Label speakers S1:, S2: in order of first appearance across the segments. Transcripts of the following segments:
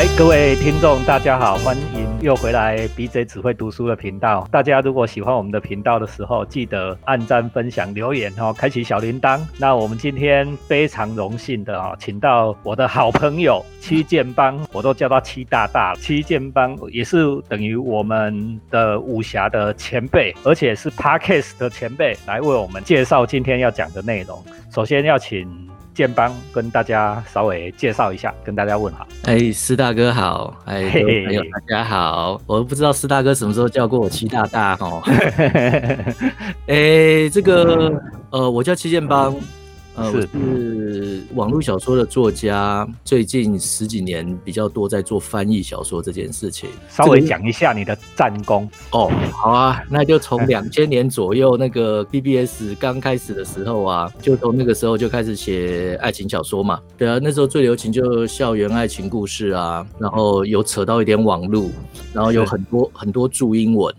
S1: 来，各位听众，大家好，欢迎又回来 BJ 只会读书的频道。大家如果喜欢我们的频道的时候，记得按赞、分享、留言哦，开启小铃铛。那我们今天非常荣幸的啊，请到我的好朋友七剑帮，我都叫他七大大。七剑帮也是等于我们的武侠的前辈，而且是 Parkes 的前辈，来为我们介绍今天要讲的内容。首先要请。建邦跟大家稍微介绍一下，跟大家问好。
S2: 哎，施大哥好，哎，朋友大家好。我不知道施大哥什么时候叫过我七大大哦。哎，这个呃，我叫七建邦。是是网络小说的作家，最近十几年比较多在做翻译小说这件事情。
S1: 稍微讲一下你的战功
S2: 哦。好啊，那就从两千年左右那个 BBS 刚开始的时候啊，就从那个时候就开始写爱情小说嘛。对啊，那时候最流行就校园爱情故事啊，然后有扯到一点网络，然后有很多很多注英文。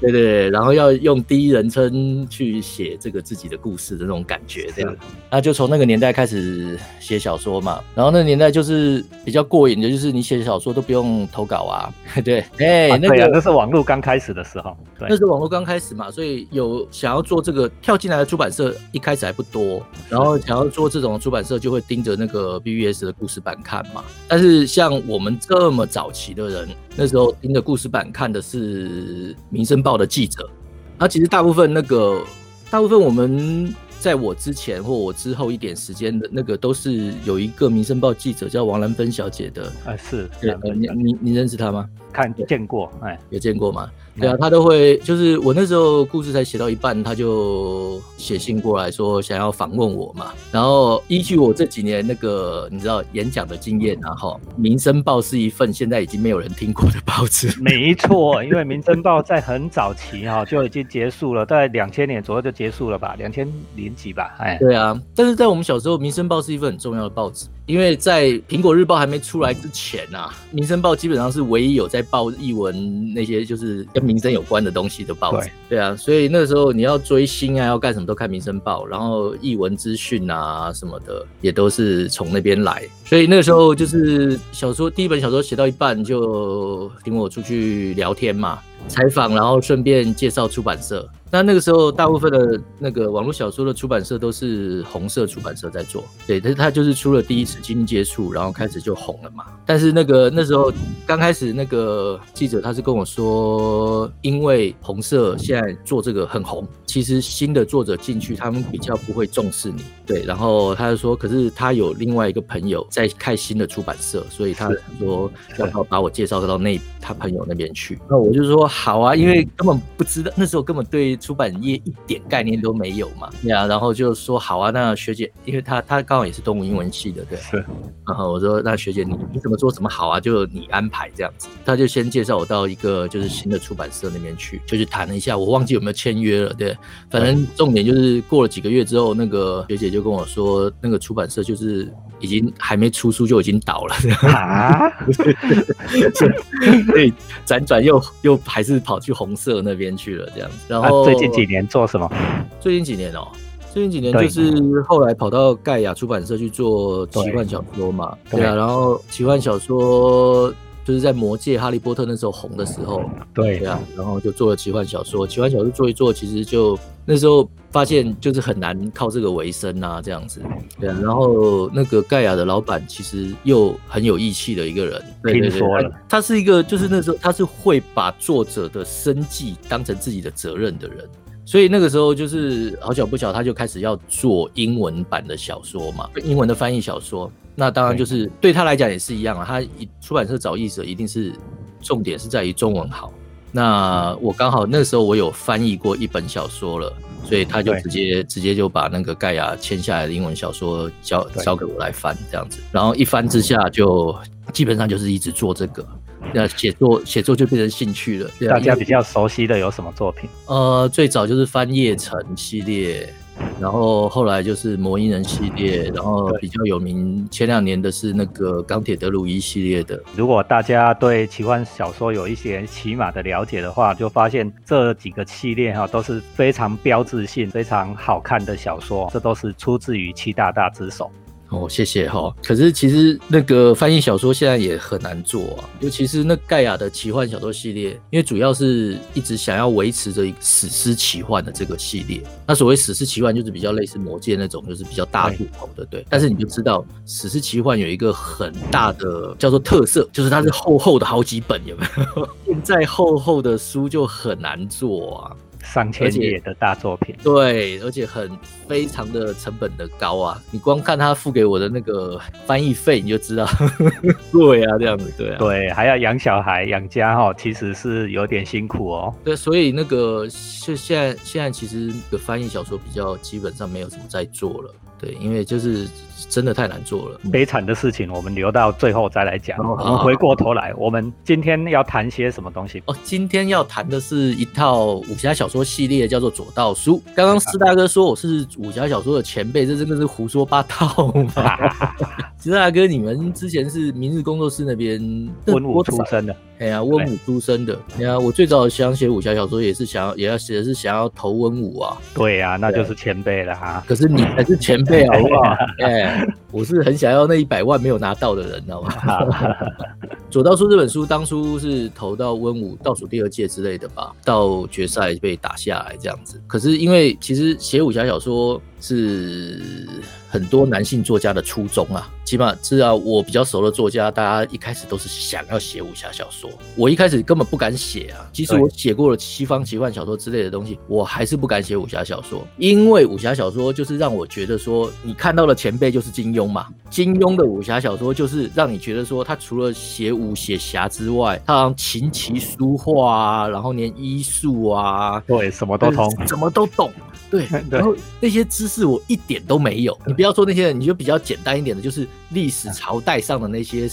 S2: 对对，然后要用第一人称去写这个自己的故事的那种感觉，这样，那就从那个年代开始写小说嘛。然后那个年代就是比较过瘾的，就是你写小说都不用投稿啊。对，
S1: 哎，那个那是网络刚开始的时候，
S2: 那是网络刚开始嘛，所以有想要做这个跳进来的出版社一开始还不多，然后想要做这种出版社就会盯着那个 BBS 的故事版看嘛。但是像我们这么早期的人，那时候盯着故事版看的是。是《民生报》的记者，那其实大部分那个，大部分我们在我之前或我之后一点时间的那个，都是有一个《民生报》记者叫王兰芬小姐的。
S1: 啊，是，
S2: 你你你认识她吗？
S1: 看见过，哎，
S2: 有见过吗？对啊，他都会，就是我那时候故事才写到一半，他就写信过来说想要访问我嘛。然后依据我这几年那个你知道演讲的经验，然后《民生报》是一份现在已经没有人听过的报纸。
S1: 没错，因为《民生报》在很早期哈就已经结束了，在两千年左右就结束了吧，两千零几吧，哎。
S2: 对啊，但是在我们小时候，《民生报》是一份很重要的报纸。因为在《苹果日报》还没出来之前啊，《民生报》基本上是唯一有在报译文那些就是跟民生有关的东西的报纸。对啊，所以那个时候你要追星啊，要干什么都看《民生报》，然后译文资讯啊什么的也都是从那边来。所以那个时候就是小说第一本小说写到一半，就因为我出去聊天嘛，采访，然后顺便介绍出版社。那那个时候，大部分的那个网络小说的出版社都是红色出版社在做，对，但是他就是出了第一次经济接触，然后开始就红了嘛。但是那个那时候刚开始，那个记者他是跟我说，因为红色现在做这个很红，其实新的作者进去，他们比较不会重视你，对。然后他就说，可是他有另外一个朋友在开新的出版社，所以他说要把我介绍到那他朋友那边去。那我就说好啊，因为根本不知道那时候根本对。出版业一点概念都没有嘛，对啊，然后就说好啊，那学姐，因为她她刚好也是动物英文系的，对，
S1: 是，
S2: 然后我说那学姐你你怎么做怎么好啊，就你安排这样子，她就先介绍我到一个就是新的出版社那边去，就去谈了一下，我忘记有没有签约了，对，反正重点就是过了几个月之后，那个学姐就跟我说，那个出版社就是已经还没出书就已经倒了，啊，所以辗转又又还是跑去红色那边去了这样子，然后。
S1: 最近几年做什么？
S2: 最近几年哦，最近几年就是后来跑到盖亚出版社去做奇幻小说嘛。对啊，然后奇幻小说就是在魔界、哈利波特那时候红的时候。
S1: 对
S2: 啊，然后就做了奇幻小说。奇幻小说做一做，其实就那时候发现就是很难靠这个为生啊，这样子。对啊，然后那个盖亚的老板其实又很有义气的一个人。
S1: 听说了，
S2: 他是一个，就是那时候他是会把作者的生计当成自己的责任的人，所以那个时候就是好巧不巧，他就开始要做英文版的小说嘛，英文的翻译小说。那当然就是对他来讲也是一样啊，他一出版社找译者，一定是重点是在于中文好。那我刚好那时候我有翻译过一本小说了，所以他就直接直接就把那个盖亚签下来的英文小说交交给我来翻这样子，然后一翻之下就。基本上就是一直做这个，那写作写作就变成兴趣了。
S1: 大家比较熟悉的有什么作品？
S2: 呃，最早就是翻叶城系列，然后后来就是魔音人系列，然后比较有名前两年的是那个钢铁德鲁伊系列的。
S1: 如果大家对奇幻小说有一些起码的了解的话，就发现这几个系列哈都是非常标志性、非常好看的小说，这都是出自于七大大之手。
S2: 哦，谢谢哈。可是其实那个翻译小说现在也很难做啊，尤其是那盖亚的奇幻小说系列，因为主要是一直想要维持着史诗奇幻的这个系列。那所谓史诗奇幻，就是比较类似魔戒那种，就是比较大部头的，对。但是你就知道，史诗奇幻有一个很大的叫做特色，就是它是厚厚的好几本，有没有？现在厚厚的书就很难做啊。
S1: 上千页的大作品，
S2: 对，而且很非常的成本的高啊！你光看他付给我的那个翻译费，你就知道，对啊，这样子，对啊，
S1: 对，还要养小孩、养家哈，其实是有点辛苦哦。
S2: 对，所以那个现现在现在其实的翻译小说比较基本上没有什么在做了。对，因为就是真的太难做了，
S1: 悲惨的事情我们留到最后再来讲。我们回过头来，我们今天要谈些什么东西？
S2: 哦，今天要谈的是一套武侠小说系列，叫做《左道书》。刚刚施大哥说我是武侠小说的前辈，这真的是胡说八道嘛？施大哥，你们之前是明日工作室那边
S1: 文武出身的。
S2: 哎呀，温武出身的，哎呀，我最早想写武侠小说也是想要，也要写的是想要投温武啊。
S1: 对呀，那就是前辈了哈。
S2: 可是你才是前辈好不好？哎，我是很想要那一百万没有拿到的人，知道吗？左道书这本书当初是投到温武倒数第二届之类的吧，到决赛被打下来这样子。可是因为其实写武侠小说是。很多男性作家的初衷啊，起码是啊，我比较熟的作家，大家一开始都是想要写武侠小说。我一开始根本不敢写啊，即使我写过了西方奇幻小说之类的东西，我还是不敢写武侠小说，因为武侠小说就是让我觉得说，你看到的前辈就是金庸嘛，金庸的武侠小说就是让你觉得说，他除了写武写侠之外，他好像琴棋书画啊，然后连医术啊，
S1: 对，什么都通，
S2: 什么都懂。对，然后那些知识我一点都没有。你不要说那些人，你就比较简单一点的，就是历史朝代上的那些。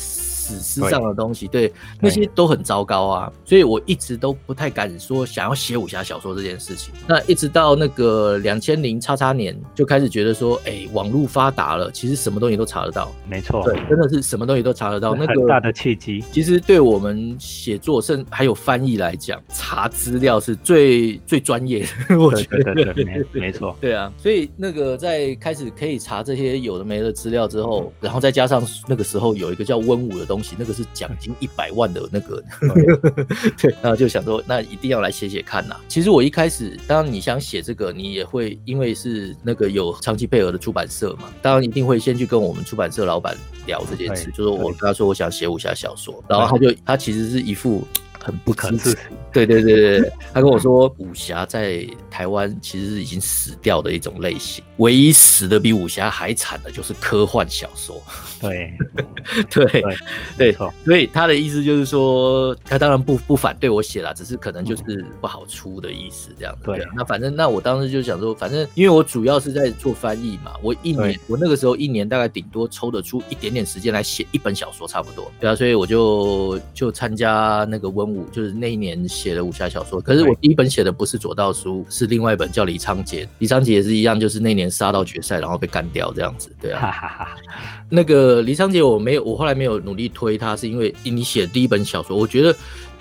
S2: 史诗上的东西，对那些都很糟糕啊，所以我一直都不太敢说想要写武侠小说这件事情。那一直到那个两千零叉叉年，就开始觉得说，哎，网络发达了，其实什么东西都查得到。
S1: 没错，
S2: 对，真的是什么东西都查得到。那
S1: 个大的契机，
S2: 其实对我们写作，甚还有翻译来讲，查资料是最最专业的。我觉得，
S1: 没没错，
S2: 对啊。所以那个在开始可以查这些有的没的资料之后，然后再加上那个时候有一个叫温武的东西。那个是奖金一百万的那个，对，然后就想说，那一定要来写写看呐。其实我一开始，当然你想写这个，你也会因为是那个有长期配合的出版社嘛，当然一定会先去跟我们出版社老板聊这件事，就是我跟他说我想写武侠小说，然后他就他其实是一副。很不可思议，对对对对对，他跟我说武侠在台湾其实是已经死掉的一种类型，唯一死的比武侠还惨的就是科幻小说。
S1: 对
S2: 对对，所以他的意思就是说，他当然不不反对我写了，只是可能就是不好出的意思这样。对，那反正那我当时就想说，反正因为我主要是在做翻译嘛，我一年我那个时候一年大概顶多抽得出一点点时间来写一本小说差不多。对啊，所以我就就参加那个温。就是那一年写的武侠小说，可是我第一本写的不是左道书，是另外一本叫李昌杰。李昌杰也是一样，就是那年杀到决赛，然后被干掉这样子。对啊，那个李昌杰我没有，我后来没有努力推他，是因为你写第一本小说，我觉得。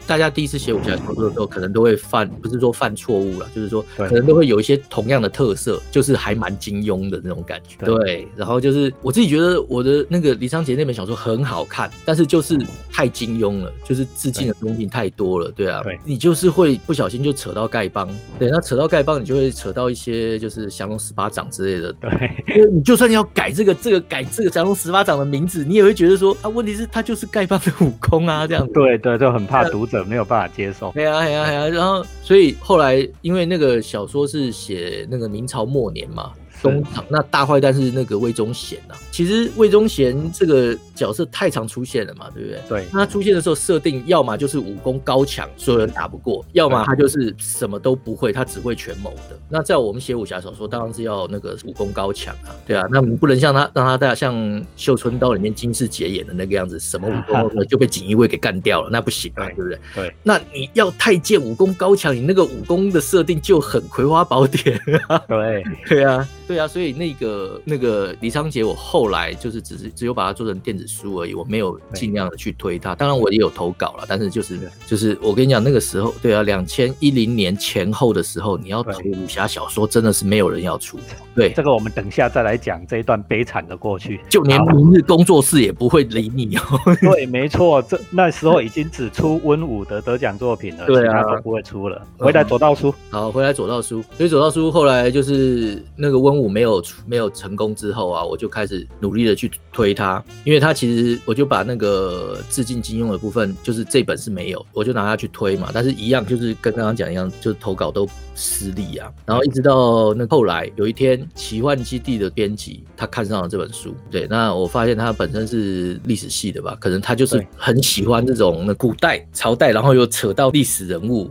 S2: 大家第一次写武侠小说的时候，可能都会犯，不是说犯错误了，就是说可能都会有一些同样的特色，就是还蛮金庸的那种感觉。对，然后就是我自己觉得我的那个李昌杰那本小说很好看，但是就是太金庸了，就是致敬的东西太多了。对啊，你就是会不小心就扯到丐帮，对，那扯到丐帮，你就会扯到一些就是降龙十八掌之类的。
S1: 对，
S2: 你就算要改这个这个改这个降龙十八掌的名字，你也会觉得说啊，问题是他就是丐帮的武功啊，这样。
S1: 对对，就很怕读者。没有办法接受，
S2: 对啊，对啊，对啊，然后所以后来因为那个小说是写那个明朝末年嘛。东厂那大坏蛋是那个魏忠贤呐，其实魏忠贤这个角色太常出现了嘛，对不对？
S1: 对。
S2: 他出现的时候设定，要么就是武功高强，所有人打不过；要么他就是什么都不会，他只会权谋的。那在我们写武侠小说，当然是要那个武功高强啊，对啊。那我们不能像他让他在像《绣春刀》里面金世杰演的那个样子，什么武功就被锦衣卫给干掉了，那不行啊，对不对？
S1: 对。
S2: 那你要太监武功高强，你那个武功的设定就很《葵花宝典》。
S1: 啊对，
S2: 对啊。对啊，所以那个那个李昌杰，我后后来就是只是只有把它做成电子书而已，我没有尽量的去推它。当然我也有投稿了，但是就是就是我跟你讲那个时候，对啊，两千一零年前后的时候，你要投武侠小说，真的是没有人要出。对，
S1: 这个我们等下再来讲这一段悲惨的过去。
S2: 就连明日工作室也不会理你哦。
S1: 对，没错，这那时候已经只出温武的得奖作品了，其他都不会出了。回来左道书，
S2: 好，回来左道书。所以左道书后来就是那个温武没有没有成功之后啊，我就开始努力的去推它，因为它其实我就把那个致敬金庸的部分，就是这本是没有，我就拿它去推嘛。但是一样就是跟刚刚讲一样，就是投稿都失利啊。然后一直到那后来有一天，奇幻基地的编辑他看上了这本书，对，那我发现他本身是历史系的吧，可能他就是很喜欢这种那古代朝代，然后又扯到历史人物。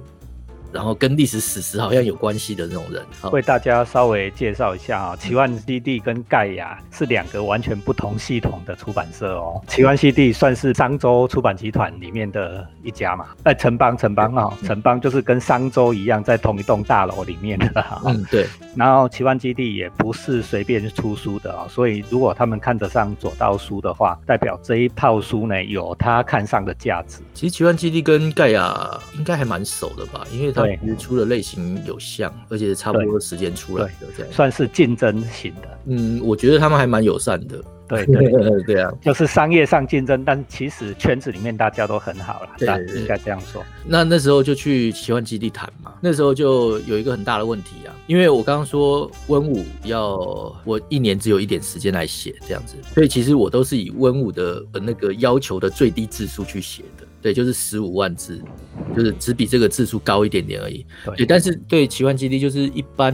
S2: 然后跟历史史实好像有关系的那种人，
S1: 为大家稍微介绍一下啊。奇幻基地跟盖亚是两个完全不同系统的出版社哦。奇幻基地算是商周出版集团里面的一家嘛，哎，城邦城邦啊，城邦就是跟商周一样，在同一栋大楼里面的。
S2: 嗯，对。
S1: 然后奇幻基地也不是随便出书的啊，所以如果他们看得上左道书的话，代表这一套书呢有他看上的价值。
S2: 其实奇幻基地跟盖亚应该还蛮熟的吧，因为他。其实出的类型有像，而且差不多时间出来的，这样
S1: 算是竞争型的。
S2: 嗯，我觉得他们还蛮友善的。
S1: 对对
S2: 对对啊，
S1: 就是商业上竞争，但其实圈子里面大家都很好了。对，应该这样说。
S2: 那那时候就去奇幻基地谈嘛，那时候就有一个很大的问题啊，因为我刚刚说温武要我一年只有一点时间来写这样子，所以其实我都是以温武的那个要求的最低字数去写的。对，就是十五万字，就是只比这个字数高一点点而已。对，但是对奇幻基地，就是一般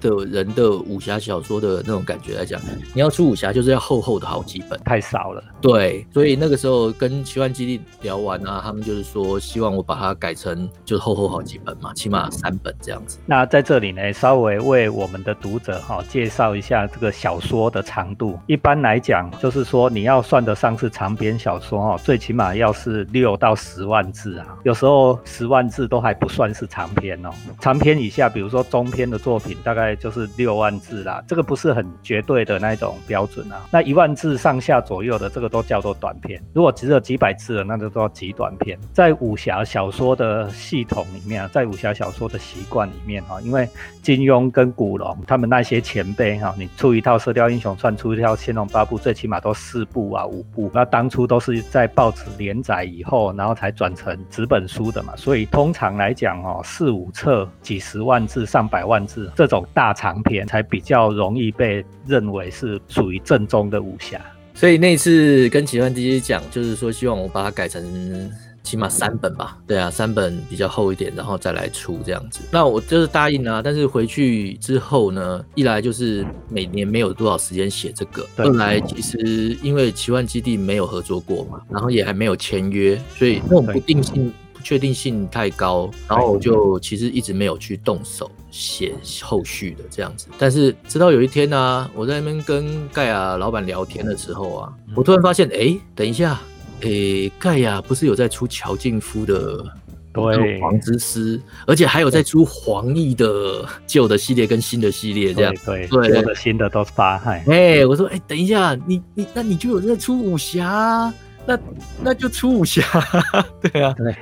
S2: 的人的武侠小说的那种感觉来讲，你要出武侠就是要厚厚的好几本，
S1: 太少了。
S2: 对，所以那个时候跟奇幻基地聊完啊，他们就是说希望我把它改成就是厚厚好几本嘛，起码三本这样子。
S1: 那在这里呢，稍微为我们的读者哈介绍一下这个小说的长度。一般来讲，就是说你要算得上是长篇小说哈，最起码要是六。到十万字啊，有时候十万字都还不算是长篇哦。长篇以下，比如说中篇的作品，大概就是六万字啦。这个不是很绝对的那种标准啊。那一万字上下左右的，这个都叫做短篇。如果只有几百字的，那就叫极短篇。在武侠小说的系统里面啊，在武侠小说的习惯里面哈，因为金庸跟古龙他们那些前辈哈，你出一套《射雕英雄传》，出一套《天龙八部》，最起码都四部啊五部。那当初都是在报纸连载以后。然后才转成纸本书的嘛，所以通常来讲哦，四五册、几十万字、上百万字这种大长篇才比较容易被认为是属于正宗的武侠。
S2: 所以那次跟奇幻 DJ 讲，就是说希望我把它改成。起码三本吧，对啊，三本比较厚一点，然后再来出这样子。那我就是答应啊，但是回去之后呢，一来就是每年没有多少时间写这个，二来其实因为奇幻基地没有合作过嘛，然后也还没有签约，所以那种不定性、不确定性太高，然后我就其实一直没有去动手写后续的这样子。但是直到有一天呢，我在那边跟盖亚老板聊天的时候啊，我突然发现，哎，等一下。诶，盖亚不是有在出乔靖夫的
S1: 对
S2: 黄之诗，而且还有在出黄奕的旧的系列跟新的系列这样，
S1: 对对，旧的新的都是八害。
S2: 哎，我说，哎，等一下，你你那你就有在出武侠，那那就出武侠，对啊，
S1: 对。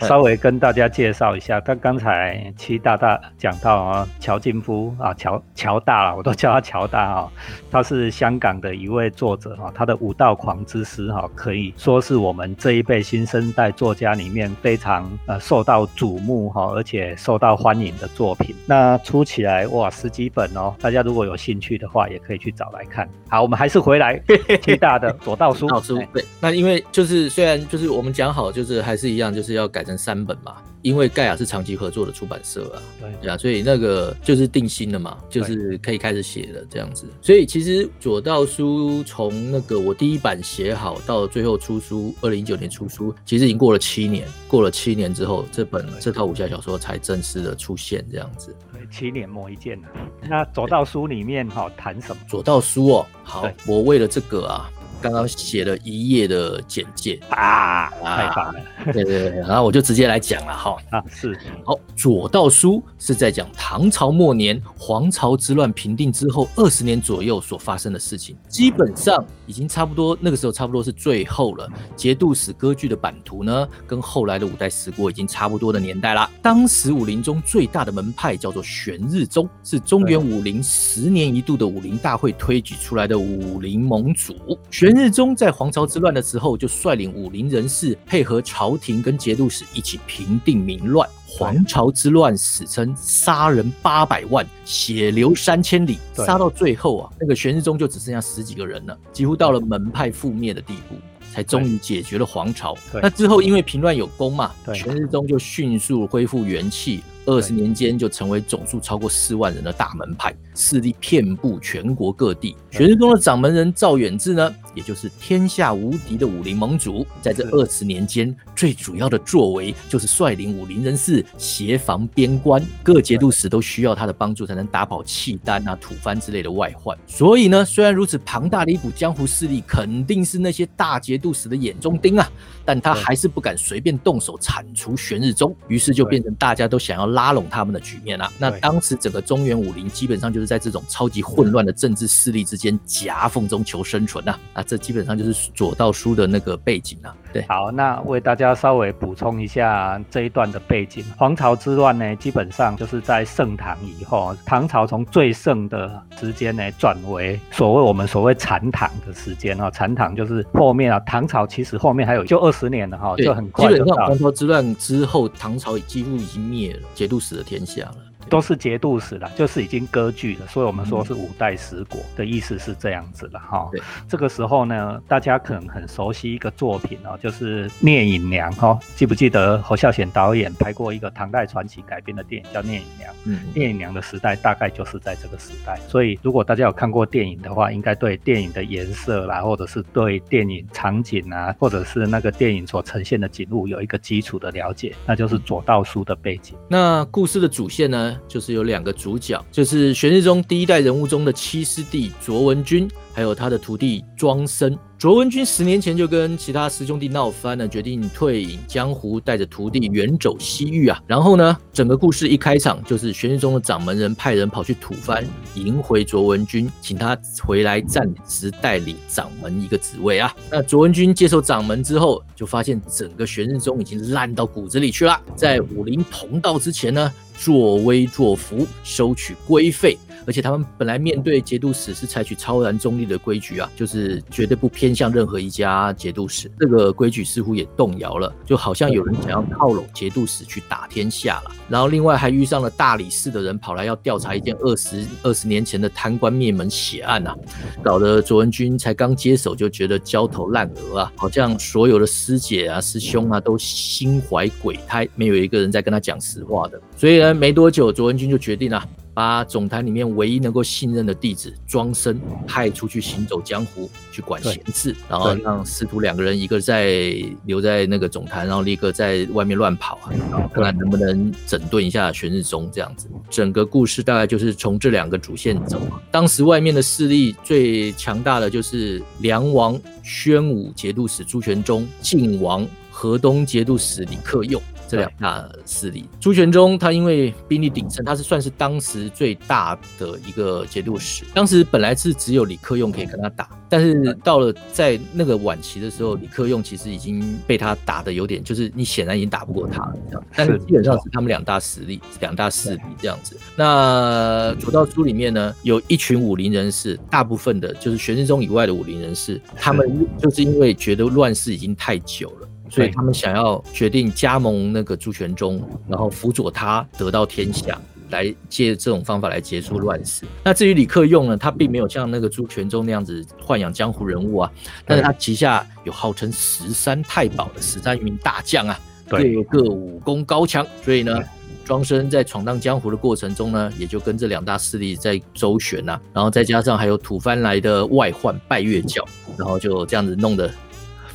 S1: 稍微跟大家介绍一下，他刚才齐大大讲到啊，乔劲夫啊，乔乔大了，我都叫他乔大啊。他是香港的一位作者哈，他的《武道狂之诗》哈，可以说是我们这一辈新生代作家里面非常呃受到瞩目哈，而且受到欢迎的作品。那出起来哇，十几本哦，大家如果有兴趣的话，也可以去找来看。好，我们还是回来 齐大的左道书。
S2: 道书对，那因为就是虽然就是我们讲好，就是还是一样，就是要改。成三本嘛，因为盖亚是长期合作的出版社啊，对啊，所以那个就是定心了嘛，就是可以开始写了这样子。所以其实左道书从那个我第一版写好到最后出书，二零一九年出书，其实已经过了七年。过了七年之后，这本这套武侠小说才正式的出现这样子。
S1: 对，七年磨一剑啊。那左道书里面哈谈什么？
S2: 左道书哦，好，我为了这个啊。刚刚写了一页的简介
S1: 啊，太棒了！
S2: 对对对，然后我就直接来讲了哈。
S1: 啊，是
S2: 好，左道书是在讲唐朝末年黄巢之乱平定之后二十年左右所发生的事情，基本上已经差不多，那个时候差不多是最后了。节度使割据的版图呢，跟后来的五代十国已经差不多的年代啦。当时武林中最大的门派叫做玄日宗，是中原武林十年一度的武林大会推举出来的武林盟主。玄日宗在黄巢之乱的时候，就率领武林人士配合朝廷跟节度使一起平定民乱。黄巢之乱史称杀人八百万，血流三千里，杀到最后啊，那个玄日宗就只剩下十几个人了，几乎到了门派覆灭的地步。才终于解决了皇朝。那之后，因为平乱有功嘛，玄日宗就迅速恢复元气。二十年间就成为总数超过四万人的大门派，势力遍布全国各地。玄日宗的掌门人赵远志呢，也就是天下无敌的武林盟主，在这二十年间，最主要的作为就是率领武林人士协防边关，各节度使都需要他的帮助才能打跑契丹啊、吐蕃之类的外患。所以呢，虽然如此庞大的一股江湖势力，肯定是那些大节度使的眼中钉啊，但他还是不敢随便动手铲除玄日宗，于是就变成大家都想要。拉拢他们的局面啊。那当时整个中原武林基本上就是在这种超级混乱的政治势力之间夹缝中求生存呐。啊，这基本上就是左道书的那个背景啊。对，
S1: 好，那为大家稍微补充一下这一段的背景。黄巢之乱呢，基本上就是在盛唐以后，唐朝从最盛的时间呢，转为所谓我们所谓残唐的时间哦。残唐就是后面啊，唐朝其实后面还有就二十年了哈，就很快。
S2: 基本上黄巢之乱之后，唐朝几乎已经灭了。节度使的天下了。
S1: 都是节度使了，就是已经割据了，所以我们说是五代十国的意思是这样子了哈。
S2: 对，
S1: 这个时候呢，大家可能很熟悉一个作品哦，就是《聂隐娘》哈，记不记得侯孝贤导演拍过一个唐代传奇改编的电影叫《聂隐娘》？嗯，聂隐娘的时代大概就是在这个时代，所以如果大家有看过电影的话，应该对电影的颜色啦，或者是对电影场景啊，或者是那个电影所呈现的景物有一个基础的了解，那就是左道书的背景。
S2: 那故事的主线呢？就是有两个主角，就是玄日宗第一代人物中的七师弟卓文君，还有他的徒弟庄生。卓文君十年前就跟其他师兄弟闹翻了，决定退隐江湖，带着徒弟远走西域啊。然后呢，整个故事一开场就是玄日宗的掌门人派人跑去吐蕃迎回卓文君，请他回来暂时代理掌门一个职位啊。那卓文君接受掌门之后，就发现整个玄日宗已经烂到骨子里去了，在武林同道之前呢。作威作福，收取规费，而且他们本来面对节度使是采取超然中立的规矩啊，就是绝对不偏向任何一家节度使。这个规矩似乎也动摇了，就好像有人想要靠拢节度使去打天下了。然后另外还遇上了大理寺的人跑来要调查一件二十二十年前的贪官灭门血案啊，搞得卓文君才刚接手就觉得焦头烂额啊，好像所有的师姐啊、师兄啊都心怀鬼胎，没有一个人在跟他讲实话的，所以呢。没多久，卓文君就决定了，把总坛里面唯一能够信任的弟子庄生派出去行走江湖，去管闲事，然后让师徒两个人，一个在留在那个总坛，然后另一个在外面乱跑啊，看看能不能整顿一下玄日宗这样子。整个故事大概就是从这两个主线走。当时外面的势力最强大的就是梁王宣武节度使朱全忠、晋王河东节度使李克用。这两大势力，朱全忠他因为兵力鼎盛，他是算是当时最大的一个节度使。当时本来是只有李克用可以跟他打，但是到了在那个晚期的时候，李克用其实已经被他打的有点，就是你显然已经打不过他了。但是基本上是他们两大实力、两大势力这样子。那左道书里面呢，有一群武林人士，大部分的就是玄日宗以外的武林人士，他们就是因为觉得乱世已经太久了。所以他们想要决定加盟那个朱全忠，然后辅佐他得到天下，来借这种方法来结束乱世。那至于李克用呢，他并没有像那个朱全忠那样子豢养江湖人物啊，但是他旗下有号称十三太保的十三名大将啊，各个武功高强。所以呢，庄生在闯荡江湖的过程中呢，也就跟这两大势力在周旋呐，然后再加上还有吐蕃来的外患拜月教，然后就这样子弄得。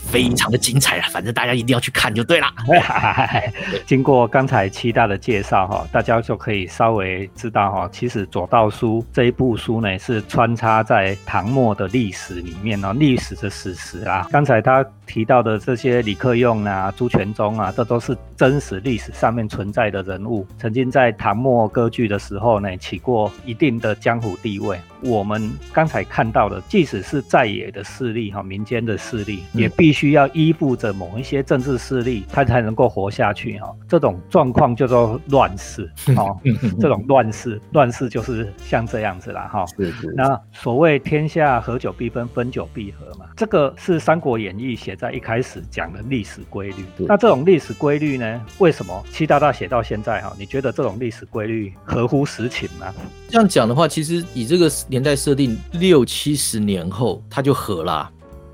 S2: 非常的精彩啊，反正大家一定要去看就对了。
S1: 经过刚才七大的介绍哈，大家就可以稍微知道哈，其实《左道书》这一部书呢是穿插在唐末的历史里面哦，历史的史实啊。刚才他提到的这些李克用啊、朱全忠啊，这都是真实历史上面存在的人物，曾经在唐末割据的时候呢，起过一定的江湖地位。我们刚才看到的，即使是在野的势力哈，民间的势力，也必须要依附着某一些政治势力，它才能够活下去哈。这种状况叫做乱世哦，这种乱世，乱世就是像这样子啦哈。
S2: 是是。
S1: 那所谓天下合久必分，分久必合嘛，这个是《三国演义》写在一开始讲的历史规律。那这种历史规律呢，为什么七大大写到现在哈？你觉得这种历史规律合乎实情吗？
S2: 这样讲的话，其实以这个。年代设定六七十年后，它就合啦，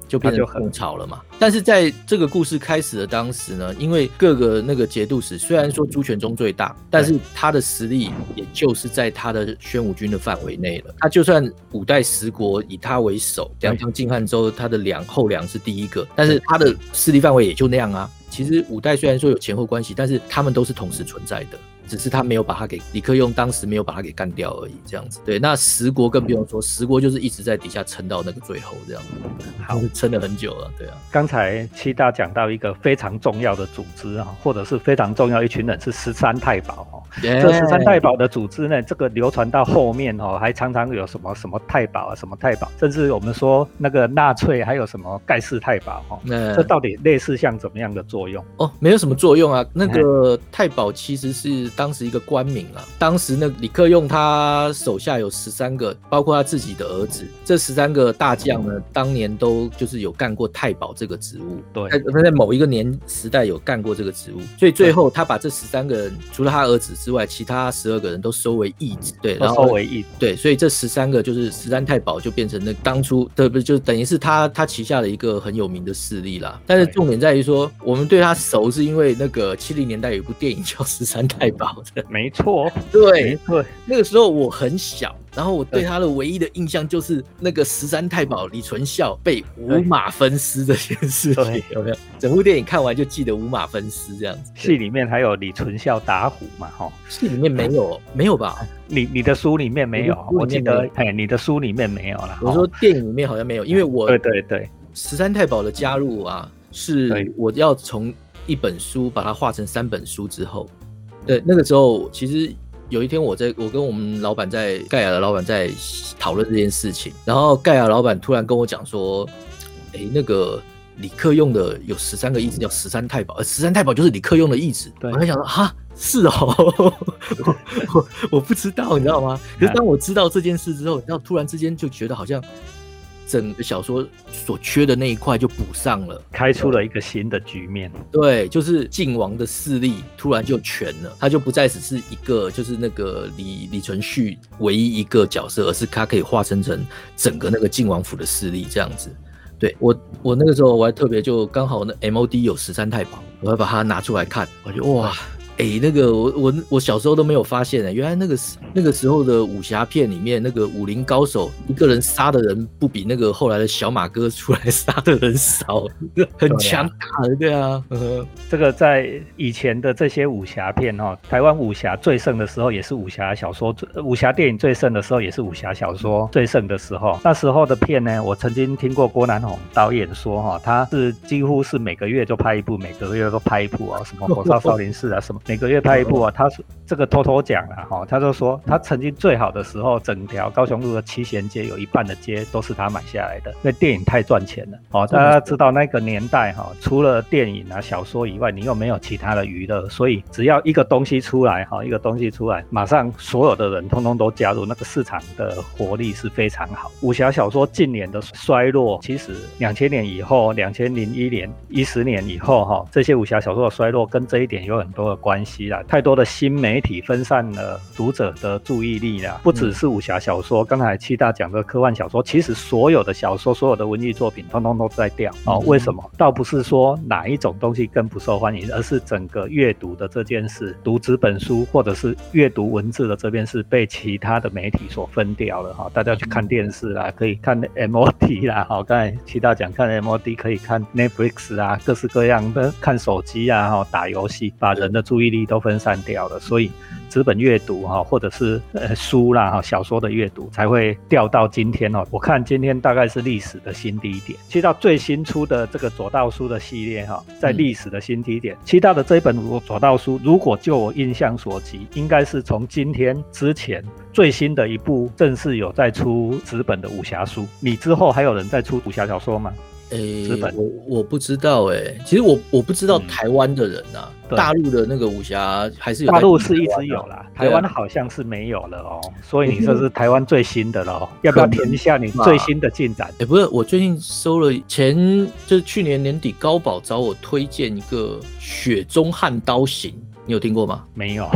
S2: 就变成宋朝了嘛。但是在这个故事开始的当时呢，因为各个那个节度使虽然说朱全忠最大，但是他的实力也就是在他的宣武军的范围内了。他就算五代十国以他为首，梁唐晋汉周他的梁后梁是第一个，但是他的势力范围也就那样啊。其实五代虽然说有前后关系，但是他们都是同时存在的。只是他没有把他给李克用，当时没有把他给干掉而已，这样子。对，那十国更不用说，十国就是一直在底下撑到那个最后这样，好撑了很久了。对啊，
S1: 刚才七大讲到一个非常重要的组织啊，或者是非常重要一群人是十三太保哦。这十三太保的组织呢，这个流传到后面哦，还常常有什么什么太保啊，什么太保，甚至我们说那个纳粹还有什么盖世太保哈。那这到底类似像怎么样的作用？
S2: 哦，没有什么作用啊。那个太保其实是。当时一个官名啊，当时那李克用他手下有十三个，包括他自己的儿子，这十三个大将呢，当年都就是有干过太保这个职务。
S1: 对，
S2: 他在某一个年时代有干过这个职务，所以最后他把这十三个人，除了他儿子之外，其他十二个人都收为义子。对，
S1: 然后收为义。
S2: 对，所以这十三个就是十三太保，就变成那当初对不就等于是他他旗下的一个很有名的势力啦。但是重点在于说，我们对他熟，是因为那个七零年代有一部电影叫《十三太保》。
S1: 没错，
S2: 对没错，那个时候我很小，然后我对他的唯一的印象就是那个十三太保李存孝被五马分尸这件事情，有没有？整部电影看完就记得五马分尸这样子。
S1: 戏里面还有李存孝打虎嘛？哈，
S2: 戏里面没有，没有吧？
S1: 你你的书里面没有，我记得，哎，你的书里面没有了。
S2: 我说电影里面好像没有，因为我
S1: 对对对，
S2: 十三太保的加入啊，是我要从一本书把它画成三本书之后。对，那个时候其实有一天，我在我跟我们老板在盖亚的老板在讨论这件事情，然后盖亚老板突然跟我讲说：“哎，那个李克用的有十三个义子，叫十三太保，而十三太保就是李克用的义子。”我在想说：“哈，是哦，我我不知道，你知道吗？可是当我知道这件事之后，然后突然之间就觉得好像。”整个小说所缺的那一块就补上了，
S1: 开出了一个新的局面。
S2: 对，就是晋王的势力突然就全了，他就不再只是一个，就是那个李李存勖唯一一个角色，而是他可以化身成整个那个晋王府的势力这样子。对我，我那个时候我还特别就刚好那 M O D 有十三太保，我还把它拿出来看，我就哇。哎，那个我我我小时候都没有发现呢，原来那个时那个时候的武侠片里面，那个武林高手一个人杀的人不比那个后来的小马哥出来 杀的人少，很强大的，对啊。
S1: 这个在以前的这些武侠片哈，台湾武侠最盛的时候，也是武侠小说武侠电影最盛的时候，也是武侠小说最盛的时候。那时候的片呢，我曾经听过郭南红导演说哈，他是几乎是每个月就拍一部，每个月都拍一部啊，什么《火烧少林寺》啊，什么。每个月拍一部啊，他是这个偷偷讲了哈，他就说他曾经最好的时候，整条高雄路的七贤街有一半的街都是他买下来的，因为电影太赚钱了哦。大家知道那个年代哈，除了电影啊小说以外，你又没有其他的娱乐，所以只要一个东西出来哈，一个东西出来，马上所有的人通通都加入，那个市场的活力是非常好。武侠小说近年的衰落，其实两千年以后，两千零一年一十年以后哈，这些武侠小说的衰落跟这一点有很多的关。关系啦，太多的新媒媒体分散了读者的注意力啦。不只是武侠小说，刚才七大讲的科幻小说，其实所有的小说、所有的文艺作品，通通都在掉哦。为什么？倒不是说哪一种东西更不受欢迎，而是整个阅读的这件事，读纸本书或者是阅读文字的这件事，被其他的媒体所分掉了哈。大家去看电视啦，可以看 MOD 啦，好，刚才七大讲看 MOD，可以看 Netflix 啊，各式各样的看手机啊，哈，打游戏，把人的注意力都分散掉了，所以。纸本阅读哈，或者是呃书啦哈，小说的阅读才会掉到今天哦。我看今天大概是历史的新低点。其实到最新出的这个左道书的系列哈，在历史的新低点。其他的这一本左道书，如果就我印象所及，应该是从今天之前最新的一部正式有在出纸本的武侠书。你之后还有人在出武侠小说吗？
S2: 诶，我我不知道诶，其实我我不知道台湾的人呐，大陆的那个武侠还是有，
S1: 大陆是一直有啦，台湾好像是没有了哦，所以你这是台湾最新的喽，要不要填一下你最新的进展？
S2: 哎，不是，我最近收了前，就是去年年底高宝找我推荐一个《雪中悍刀行》，你有听过吗？
S1: 没有，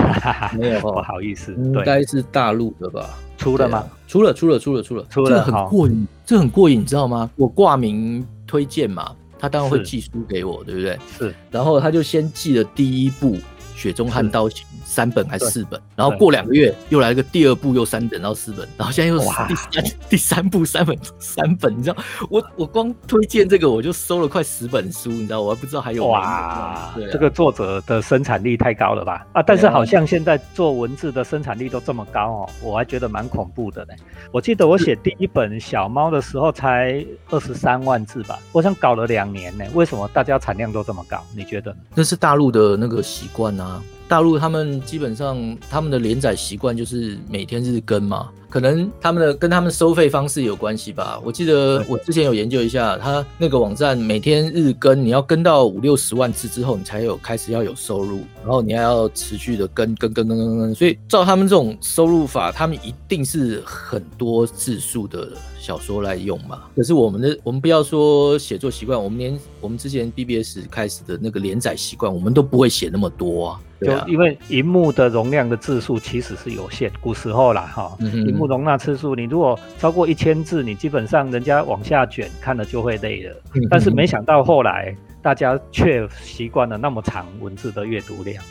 S2: 没有，
S1: 不好意思，
S2: 应该是大陆的吧？
S1: 出了吗？
S2: 出了，出了，出了，出了，
S1: 出了，
S2: 很过瘾，这很过瘾，你知道吗？我挂名。推荐嘛，他当然会寄书给我，对不对？
S1: 是，
S2: 然后他就先寄了第一部。雪中悍刀行三本还是四本？然后过两个月又来个第二部，又三本然后四本，然后现在又第三第三部三本三本，你知道我我光推荐这个我就收了快十本书，你知道我还不知道还有
S1: 哇，这个作者的生产力太高了吧？啊，但是好像现在做文字的生产力都这么高哦，我还觉得蛮恐怖的呢。我记得我写第一本小猫的时候才二十三万字吧，我想搞了两年呢。为什么大家产量都这么高？你觉得？
S2: 那是大陆的那个习惯啊。uh, 大陆他们基本上他们的连载习惯就是每天日更嘛，可能他们的跟他们收费方式有关系吧。我记得我之前有研究一下，他那个网站每天日更，你要跟到五六十万字之后，你才有开始要有收入，然后你还要持续的跟跟跟跟跟跟。所以照他们这种收入法，他们一定是很多字数的。小说来用嘛？可是我们的，我们不要说写作习惯，我们连我们之前 BBS 开始的那个连载习惯，我们都不会写那么多啊。
S1: 就因为荧幕的容量的字数其实是有限，古时候啦哈，荧幕容纳次数，你如果超过一千字，你基本上人家往下卷看了就会累了。但是没想到后来大家却习惯了那么长文字的阅读量。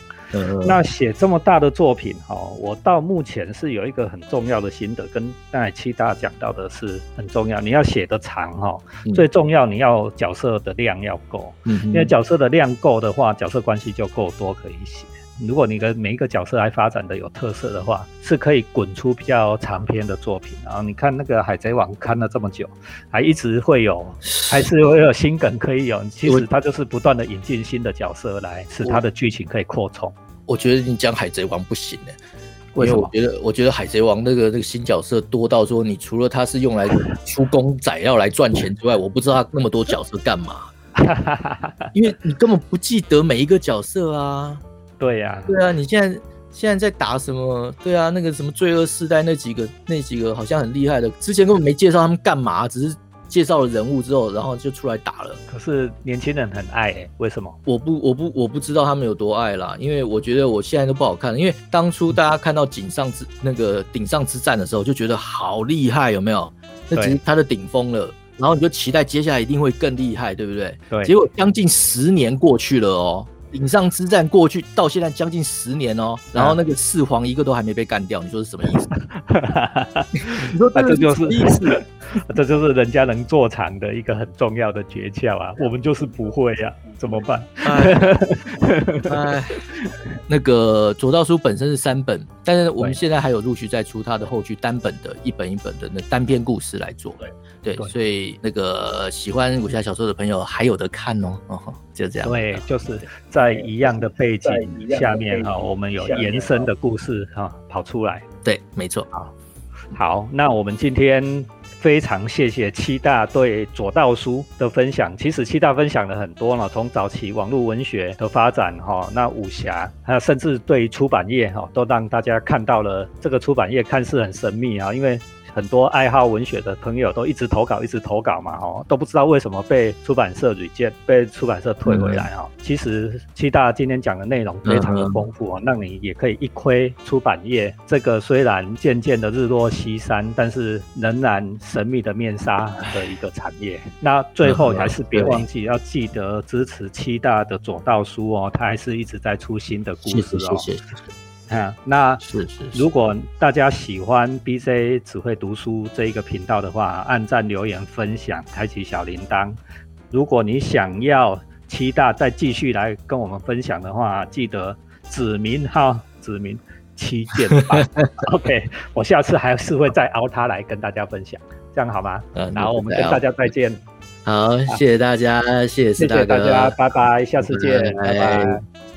S1: 那写这么大的作品哈，我到目前是有一个很重要的心得，跟刚才七大讲到的是很重要。你要写的长哈，最重要你要角色的量要够，因为角色的量够的话，角色关系就够多可以写。如果你的每一个角色还发展的有特色的话，是可以滚出比较长篇的作品。然后你看那个《海贼王》看了这么久，还一直会有，还是会有新梗可以有。其实它就是不断的引进新的角色来，使它的剧情可以扩充。
S2: 我觉得你讲《海贼王》不行呢，因为我觉得，我觉得《海贼王》那个那个新角色多到说，你除了他是用来出公仔要来赚钱之外，我不知道他那么多角色干嘛。因为你根本不记得每一个角色啊。
S1: 对呀，
S2: 对啊，你现在现在在打什么？对啊，那个什么罪恶世代那几个那几个好像很厉害的，之前根本没介绍他们干嘛，只是介绍了人物之后，然后就出来打了。
S1: 可是年轻人很爱哎，为什么？
S2: 我不我不我不知道他们有多爱啦，因为我觉得我现在都不好看，因为当初大家看到井上之那个顶上之战的时候，就觉得好厉害，有没有？那只是他的顶峰了，然后你就期待接下来一定会更厉害，对不对？
S1: 对。
S2: 结果将近十年过去了哦。顶上之战过去到现在将近十年哦，然后那个四皇一个都还没被干掉，你说是什么意思？你说
S1: 这就是意思，这就是人家能做长的一个很重要的诀窍啊，我们就是不会呀，怎么办？
S2: 哎，那个左道书本身是三本，但是我们现在还有陆续在出它的后续单本的一本一本的那单篇故事来做。对，所以那个喜欢武侠小说的朋友还有的看哦，哦，就这样。
S1: 对，就是在一样的背景下面哈，我们有延伸的故事哈跑出来。
S2: 对，没错。好，
S1: 好，那我们今天非常谢谢七大对左道书的分享。其实七大分享了很多呢，从早期网络文学的发展哈，那武侠，还有甚至对出版业哈，都让大家看到了这个出版业看似很神秘啊，因为。很多爱好文学的朋友都一直投稿，一直投稿嘛，哦，都不知道为什么被出版社屡见，被出版社退回来哈。其实七大今天讲的内容非常的丰富哦，让你也可以一窥出版业这个虽然渐渐的日落西山，但是仍然神秘的面纱的一个产业。那最后还是别忘记要记得支持七大的左道书哦，它还是一直在出新的故事
S2: 哦。谢谢。
S1: 啊，那
S2: 是是，
S1: 如果大家喜欢 B C 只会读书这一个频道的话，按赞、留言、分享、开启小铃铛。如果你想要七大再继续来跟我们分享的话，记得指名哈，指名七件。OK，我下次还是会再熬他来跟大家分享，这样好吗？嗯，然后我们跟大家再见。
S2: 好，谢谢大家，谢
S1: 谢，谢谢大家，拜拜，下次见，拜拜。